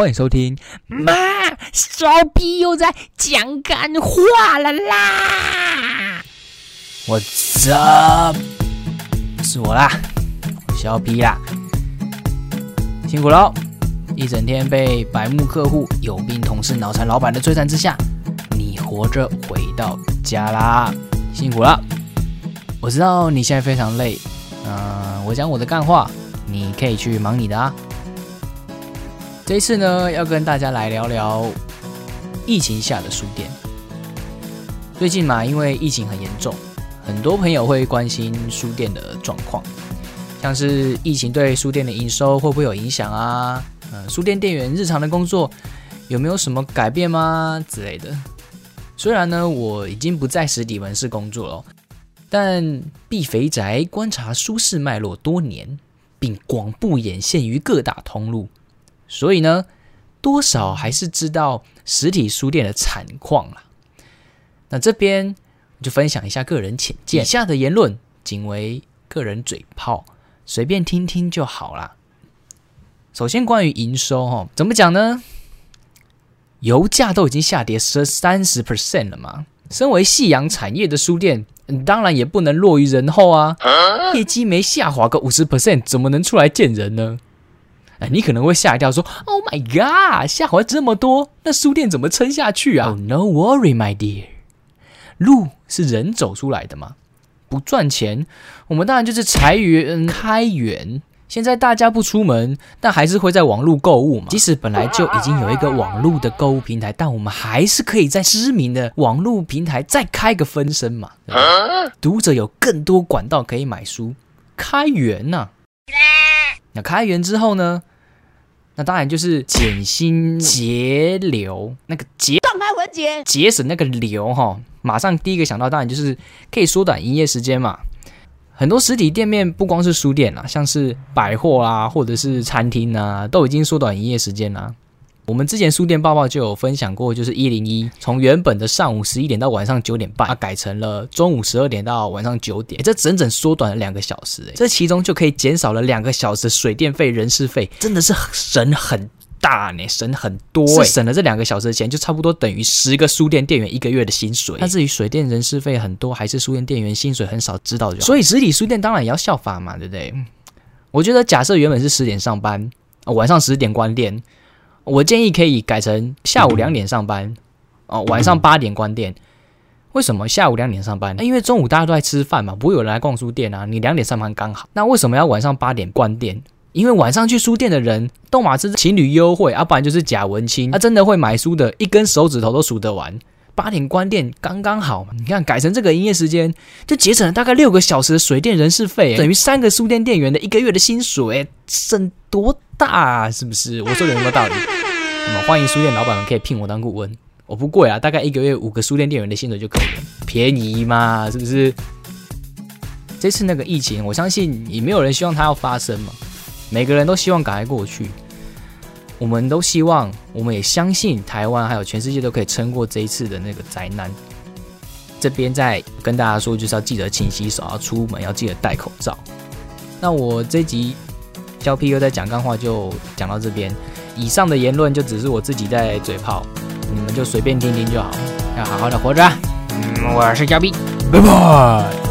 欢迎收听。妈，小皮又在讲干话了啦！我这是我啦，小皮啦，辛苦喽！一整天被白目客户、有病同事、脑残老板的摧残之下，你活着回到家啦，辛苦了！我知道你现在非常累，嗯、我讲我的干话，你可以去忙你的啊。这次呢，要跟大家来聊聊疫情下的书店。最近嘛，因为疫情很严重，很多朋友会关心书店的状况，像是疫情对书店的营收会不会有影响啊？嗯，书店店员日常的工作有没有什么改变吗？之类的。虽然呢，我已经不在实体门市工作了，但避肥宅观察书市脉络多年，并广布眼线于各大通路，所以呢，多少还是知道实体书店的惨况啦。那这边我就分享一下个人浅见，以下的言论仅为个人嘴炮，随便听听就好啦。首先，关于营收哈，怎么讲呢？油价都已经下跌十三十 percent 了嘛，身为夕阳产业的书店，嗯当然也不能落于人后啊。业绩没下滑个五十 percent，怎么能出来见人呢？哎，你可能会吓一跳，说：“Oh my god，下滑这么多，那书店怎么撑下去啊？”Oh no worry, my dear，路是人走出来的嘛，不赚钱，我们当然就是裁员、开源。现在大家不出门，但还是会在网络购物嘛。即使本来就已经有一个网络的购物平台，但我们还是可以在知名的网络平台再开个分身嘛。对吧读者有更多管道可以买书，开源呐、那开源之后呢？那当然就是减薪节流，那个节断开文节，节省那个流哈，马上第一个想到当然就是可以缩短营业时间嘛。很多实体店面不光是书店啦，像是百货啊，或者是餐厅啊，都已经缩短营业时间啦。我们之前书店报报就有分享过，就是一零一从原本的上午十一点到晚上九点半，啊改成了中午十二点到晚上九点，诶这整整缩短了两个小时，诶这其中就可以减少了两个小时水电费、人事费，真的是省很大呢，省很多、省了这两个小时的钱，就差不多等于十个书店店员一个月的薪水。那至于水电、人事费很多，还是书店店员薪水很少，知道就好。所以实体书店当然也要效法嘛，对不对？我觉得假设原本是十点上班，啊晚上十点关店，我建议可以改成下午两点上班，哦，晚上八点关店。为什么下午两点上班？因为中午大家都在吃饭嘛，不会有人来逛书店啊。你两点上班刚好。那为什么要晚上八点关店？因为晚上去书店的人，都马是情侣优惠，要、不然就是假文青。他、真的会买书的，一根手指头都数得完。八点关店刚刚好嘛，你看改成这个营业时间，就节省了大概六个小时的水电人事费，等于三个书店店员的一个月的薪水，省多大、啊？是不是？我说的有没有道理？那么欢迎书店老板们可以聘我当顾问，我不贵啊，大概一个月五个书店店员的薪水就可以了，便宜嘛，是不是？这次那个疫情，我相信也没有人希望它要发生嘛，每个人都希望赶快过去。我们都希望，我们也相信台湾还有全世界都可以撑过这一次的那个灾难。这边再跟大家说，就是要记得勤洗手，要出门要记得戴口罩。那我这集教 P U 在讲干话就讲到这边，以上的言论就只是我自己在嘴炮，你们就随便听听就好，要好好的活着。嗯，我是教 P，拜拜。